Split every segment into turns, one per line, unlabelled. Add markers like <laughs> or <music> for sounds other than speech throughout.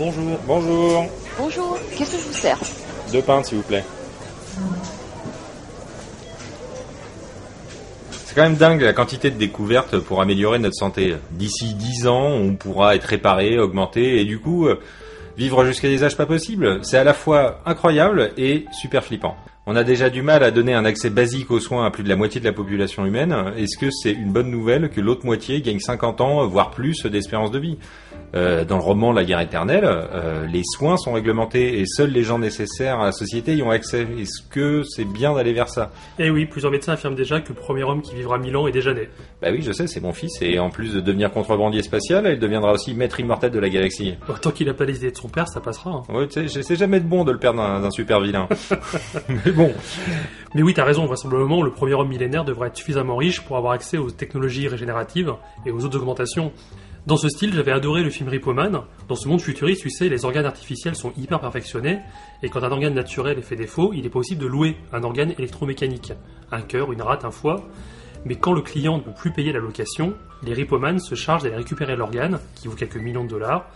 Bonjour. Bonjour.
Bonjour, qu'est-ce que je vous sers
Deux pintes, s'il vous plaît. C'est quand même dingue la quantité de découvertes pour améliorer notre santé. D'ici 10 ans, on pourra être réparé, augmenté, et du coup, euh, vivre jusqu'à des âges pas possibles. C'est à la fois incroyable et super flippant. On a déjà du mal à donner un accès basique aux soins à plus de la moitié de la population humaine. Est-ce que c'est une bonne nouvelle que l'autre moitié gagne 50 ans, voire plus, d'espérance de vie? Euh, Dans le roman La guerre éternelle, euh, les soins sont réglementés et seuls les gens nécessaires à la société y ont accès. Est-ce que c'est bien d'aller vers ça?
Eh oui, plusieurs médecins affirment déjà que le premier homme qui vivra 1000 ans est déjà né.
Bah oui, je sais, c'est mon fils, et en plus de devenir contrebandier spatial, il deviendra aussi maître immortel de la galaxie.
Bon, tant qu'il a pas les idées de son père, ça passera. hein.
Ouais, c'est jamais de bon de le perdre d'un d'un super vilain. <laughs> Mais bon,
Mais oui, t'as raison, vraisemblablement, le premier homme millénaire devrait être suffisamment riche pour avoir accès aux technologies régénératives et aux autres augmentations. Dans ce style, j'avais adoré le film Ripoman. Dans ce monde futuriste, tu sais, les organes artificiels sont hyper perfectionnés, et quand un organe naturel est fait défaut, il est possible de louer un organe électromécanique. Un cœur, une rate, un foie. Mais quand le client ne peut plus payer la location, les Ripoman se chargent d'aller récupérer l'organe, qui vaut quelques millions de dollars,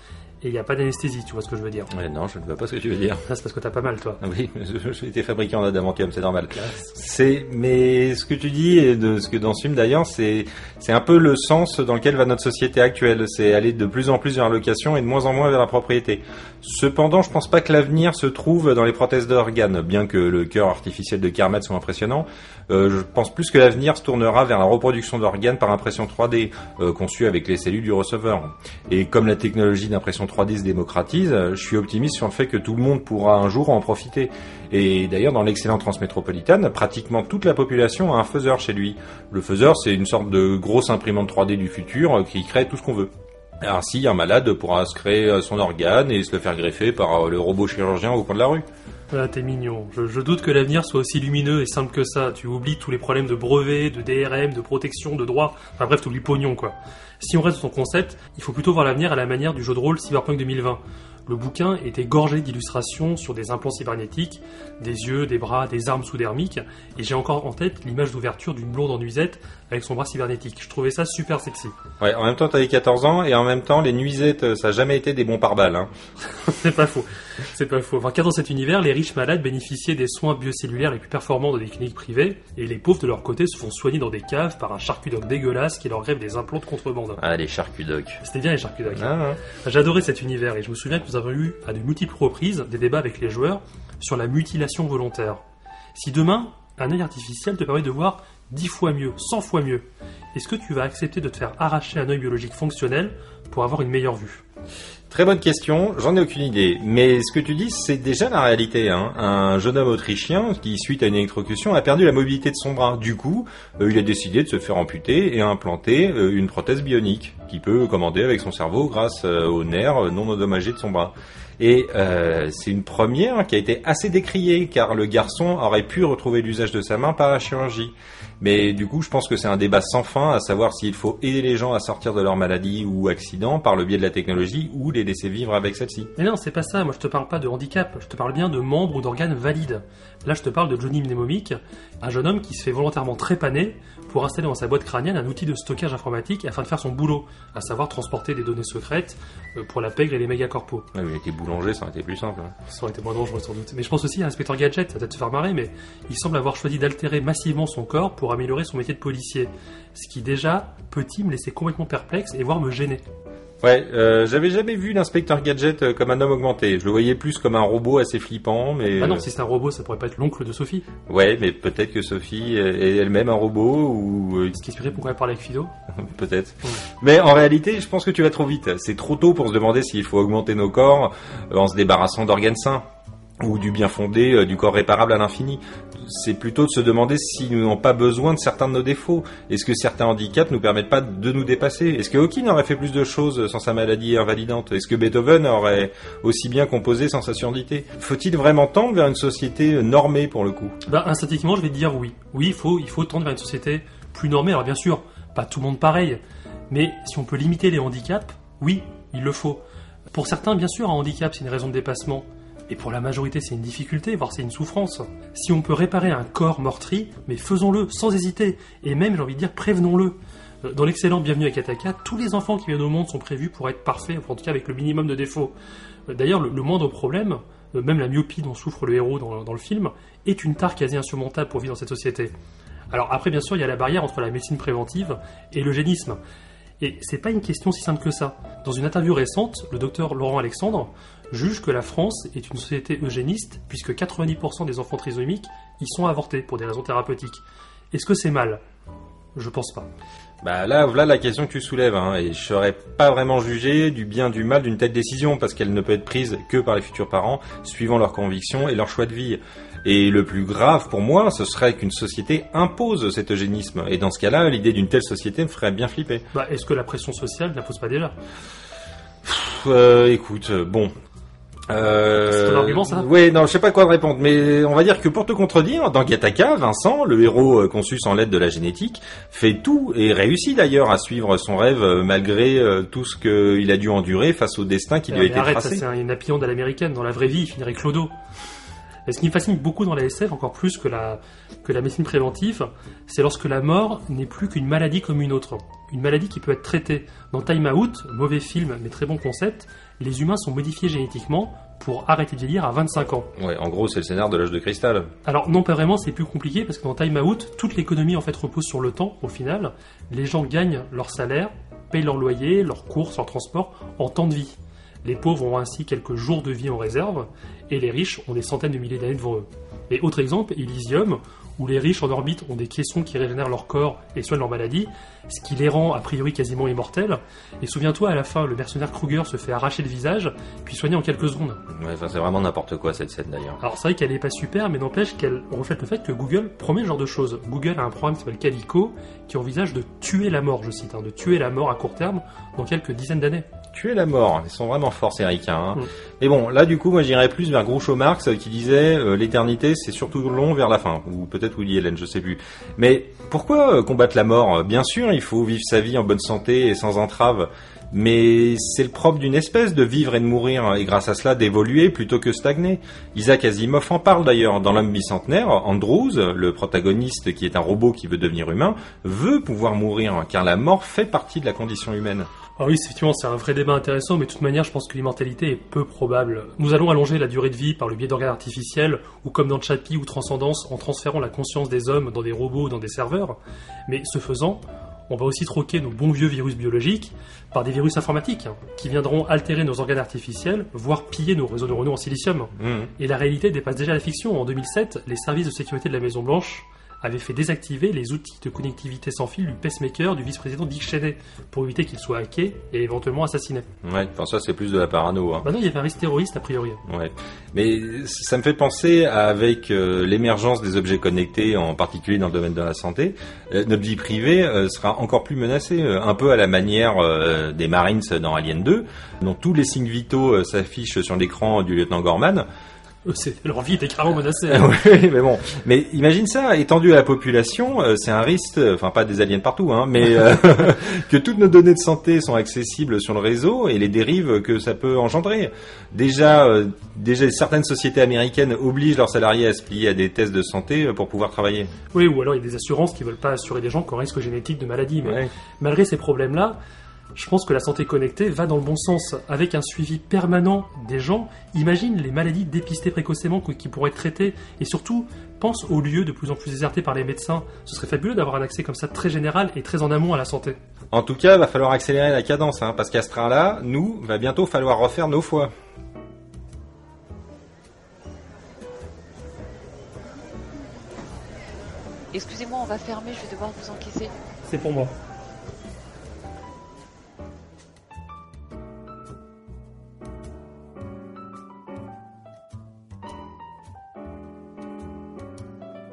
et il n'y a pas d'anesthésie, tu vois ce que je veux dire.
Ouais, non, je ne vois pas ce que tu veux dire.
Ça, c'est parce que t'as pas mal, toi.
Ah Oui, j'ai été fabriqué en adamantium, c'est normal. C'est, mais ce que tu dis et de ce que dans ce film d'ailleurs, c'est, c'est un peu le sens dans lequel va notre société actuelle. C'est aller de plus en plus vers la location et de moins en moins vers la propriété. Cependant, je pense pas que l'avenir se trouve dans les prothèses d'organes, bien que le cœur artificiel de Kermit soit impressionnant. Euh, je pense plus que l'avenir se tournera vers la reproduction d'organes par impression 3D, euh, conçue avec les cellules du receveur. Et comme la technologie d'impression 3D se démocratise, euh, je suis optimiste sur le fait que tout le monde pourra un jour en profiter. Et d'ailleurs, dans l'excellente transmétropolitane, pratiquement toute la population a un faiseur chez lui. Le faiseur, c'est une sorte de grosse imprimante 3D du futur euh, qui crée tout ce qu'on veut. Ainsi, un malade pourra se créer euh, son organe et se le faire greffer par le robot chirurgien au coin de la rue.
Ah, t'es mignon. Je, doute que l'avenir soit aussi lumineux et simple que ça. Tu oublies tous les problèmes de brevets, de DRM, de protection, de droit. Enfin bref, t'oublies pognon, quoi. Si on reste sur ton concept, il faut plutôt voir l'avenir à la manière du jeu de rôle Cyberpunk 2020. Le bouquin était gorgé d'illustrations sur des implants cybernétiques, des yeux, des bras, des armes sous-dermiques, et j'ai encore en tête l'image d'ouverture d'une blonde en nuisette avec son bras cybernétique. Je trouvais ça super sexy.
Ouais, en même temps, t'avais 14 ans et en même temps, les nuisettes, ça a jamais été des bons pare-balles. Hein. <laughs>
C'est pas faux. C'est pas faux. Enfin, car dans cet univers, les riches malades bénéficiaient des soins biocellulaires les plus performants dans des cliniques privées, et les pauvres de leur côté se font soigner dans des caves par un charcutoc dégueulasse qui leur grève des implants de contrebande.
Ah, les charcudocs.
C'était bien les charcutocs.
Ah, hein.
J'adorais cet univers et je me souviens que nous avons eu à de multiples reprises des débats avec les joueurs sur la mutilation volontaire. Si demain, un œil artificiel te permet de voir 10 fois mieux, 100 fois mieux, est-ce que tu vas accepter de te faire arracher un œil biologique fonctionnel pour avoir une meilleure vue?
Très bonne question, j'en ai aucune idée. Mais ce que tu dis, c'est déjà la réalité. Hein. Un jeune homme autrichien qui, suite à une électrocution, a perdu la mobilité de son bras. Du coup, euh, il a décidé de se faire amputer et implanter euh, une prothèse bionique qui peut commander avec son cerveau grâce euh, aux nerfs non endommagés de son bras. Et c'est une première qui a été assez décriée car le garçon aurait pu retrouver l'usage de sa main par la chirurgie. Mais du coup, je pense que c'est un débat sans fin à savoir s'il faut aider les gens à sortir de leur maladie ou accident par le biais de la technologie ou les laisser vivre avec celle-ci.
Mais non, c'est pas ça. Moi, je te parle pas de handicap. Je te parle bien de membres ou d'organes valides. Là, je te parle de Johnny Mnemomic, un jeune homme qui se fait volontairement trépaner pour installer dans sa boîte crânienne un outil de stockage informatique afin de faire son boulot, à savoir transporter des données secrètes euh, pour la pègre et les mégacorpos.
Ouais, mais il était boulanger, ça aurait été plus simple. hein.
Ça aurait été moins dangereux sans doute. Mais je pense aussi à l'inspecteur Gadget, ça va peut-être te faire marrer, mais il semble avoir choisi d'altérer massivement son corps pour améliorer son métier de policier. Ce qui déjà, petit, me laissait complètement perplexe et voire me gêner.
Ouais, euh, j'avais jamais vu l'inspecteur Gadget euh, comme un homme augmenté. Je le voyais plus comme un robot assez flippant, mais...
Ah non, si c'est un robot, ça pourrait pas être l'oncle de Sophie.
Ouais, mais peut-être que Sophie est elle-même un robot, ou euh,
Ce qui expliquerait pourquoi elle parle avec Fido. <laughs>
peut-être. Mais en réalité, je pense que tu vas trop vite. C'est trop tôt pour se demander s'il faut augmenter nos corps euh, en se débarrassant d'organes sains ou du bien fondé euh, du corps réparable à l'infini. C'est plutôt de se demander si nous n'avons pas besoin de certains de nos défauts. Est-ce que certains handicaps nous permettent pas de nous dépasser? Est-ce que Hawking aurait fait plus de choses sans sa maladie invalidante? Est-ce que Beethoven aurait aussi bien composé sans sa surdité? Faut-il vraiment tendre vers une société normée pour le coup?
Bah, instinctivement, je vais te dire oui. Oui, il faut, il faut tendre vers une société plus normée. Alors bien sûr, pas tout le monde pareil. Mais si on peut limiter les handicaps, oui, il le faut. Pour certains, bien sûr, un handicap, c'est une raison de dépassement. Et pour la majorité, c'est une difficulté, voire c'est une souffrance. Si on peut réparer un corps meurtri, mais faisons-le sans hésiter. Et même, j'ai envie de dire, prévenons-le. Euh, Dans l'excellent Bienvenue à Kataka, tous les enfants qui viennent au monde sont prévus pour être parfaits, ou en tout cas avec le minimum de défauts. D'ailleurs, le, le moindre problème, euh, même la myopie dont souffre le héros dans, dans le film, est une tare quasi insurmontable pour vivre dans cette société. Alors après, bien sûr, il y a la barrière entre la médecine préventive et l'eugénisme. Et c'est pas une question si simple que ça. Dans une interview récente, le docteur Laurent Alexandre juge que la France est une société eugéniste puisque 90% des enfants trisomiques y sont avortés pour des raisons thérapeutiques. Est-ce que c'est mal? Je pense pas.
Bah là, voilà la question que tu soulèves, hein, et je serais pas vraiment jugé du bien du mal d'une telle décision parce qu'elle ne peut être prise que par les futurs parents, suivant leurs convictions et leur choix de vie. Et le plus grave pour moi, ce serait qu'une société impose cet eugénisme. Et dans ce cas-là, l'idée d'une telle société me ferait bien flipper.
Bah, est-ce que la pression sociale n'impose pas déjà?
Pff, euh, écoute, bon. Euh,
argument, ça
Ouais, non, je sais pas quoi te répondre, mais on va dire que pour te contredire, dans Gataka, Vincent, le héros euh, conçu sans l'aide de la génétique, fait tout et réussit d'ailleurs à suivre son rêve euh, malgré euh, tout ce qu'il a dû endurer face au destin qui lui a
Mais
été
arrête, ça
tracé.
c'est un- une appillonde à l'américaine. Dans la vraie vie, il finirait clodo. Et ce qui me fascine beaucoup dans la SF, encore plus que la, que la médecine préventive, c'est lorsque la mort n'est plus qu'une maladie comme une autre. Une maladie qui peut être traitée. Dans Time Out, mauvais film mais très bon concept, les humains sont modifiés génétiquement pour arrêter de vieillir à 25 ans.
Ouais, en gros, c'est le scénar de l'âge de cristal.
Alors non pas vraiment, c'est plus compliqué parce que dans Time Out, toute l'économie en fait repose sur le temps au final. Les gens gagnent leur salaire, payent leur loyer, leurs courses, leur transport en temps de vie. Les pauvres ont ainsi quelques jours de vie en réserve et les riches ont des centaines de milliers d'années devant eux. Et autre exemple, Elysium, où les riches en orbite ont des caissons qui régénèrent leur corps et soignent leur maladie, ce qui les rend a priori quasiment immortels. Et souviens-toi, à la fin, le mercenaire Kruger se fait arracher le visage, puis soigner en quelques secondes.
Ouais, enfin, c'est vraiment n'importe quoi cette scène d'ailleurs.
Alors c'est vrai qu'elle est pas super, mais n'empêche qu'elle reflète le fait que Google promet ce genre de choses. Google a un programme qui s'appelle Calico, qui envisage de tuer la mort, je cite, hein, de tuer la mort à court terme dans quelques dizaines d'années.
Tuer la mort, ils sont vraiment forts ces ricains. Hein.
Mm.
Et bon, là du coup, moi j'irais plus vers Groucho Marx euh, qui disait euh, l'éternité c'est surtout long vers la fin, ou peut-être Woody Allen, je sais plus. Mais pourquoi euh, combattre la mort? Bien sûr, il faut vivre sa vie en bonne santé et sans entrave. Mais c'est le propre d'une espèce de vivre et de mourir, et grâce à cela d'évoluer plutôt que stagner. Isaac Asimov en parle d'ailleurs dans l'homme bicentenaire. Andrews, le protagoniste qui est un robot qui veut devenir humain, veut pouvoir mourir, car la mort fait partie de la condition humaine.
Ah oui, effectivement, c'est un vrai débat intéressant, mais de toute manière, je pense que l'immortalité est peu probable. Nous allons allonger la durée de vie par le biais d'organes artificiels, ou comme dans Chappie ou Transcendance, en transférant la conscience des hommes dans des robots ou dans des serveurs. Mais ce faisant, on va aussi troquer nos bons vieux virus biologiques par des virus informatiques, hein, qui viendront altérer nos organes artificiels, voire piller nos réseaux neuronaux en silicium.
Mhm.
Et la réalité dépasse déjà la fiction. En 2007, les services de sécurité de la Maison Blanche avaient fait désactiver les outils de connectivité sans fil du pacemaker du vice-président Dick Cheney pour éviter qu'il soit hacké et éventuellement assassiné.
Ouais, enfin ça c'est plus de la parano. Hein.
Maintenant, il y avait un risque terroriste a priori.
Ouais. Mais ça me fait penser à, avec euh, l'émergence des objets connectés, en particulier dans le domaine de la santé, euh, notre vie privée euh, sera encore plus menacée, un peu à la manière des Marines dans Alien 2, dont tous les signes vitaux s'affichent sur l'écran du lieutenant Gorman. <laughs>
C'est- Leur vie était carrément menacée.
oui, mais bon. Mais imagine ça, étendu à la population, euh, c'est un risque, euh, enfin pas des aliens partout, hein, mais euh, <laughs> que toutes nos données de santé sont accessibles sur le réseau et les dérives que ça peut engendrer. Déjà, euh, déjà certaines sociétés américaines obligent leurs salariés à se plier à des tests de santé pour pouvoir travailler.
Oui, ou alors il y a des assurances qui veulent pas assurer des gens qui ont risque génétique de maladie. Mais
Ouais.
malgré ces problèmes-là, je pense que la santé connectée va dans le bon sens. Avec un suivi permanent des gens, imagine les maladies dépistées précocement qui pourraient être traitées. Et surtout, pense aux lieux de plus en plus désertés par les médecins. Ce serait fabuleux d'avoir un accès comme ça très général et très en amont à la santé.
En tout cas, va falloir accélérer la cadence, hein, parce qu'à ce train-là, nous, va bientôt falloir refaire nos foies.
Excusez-moi, on va fermer, je vais devoir vous encaisser.
C'est pour moi.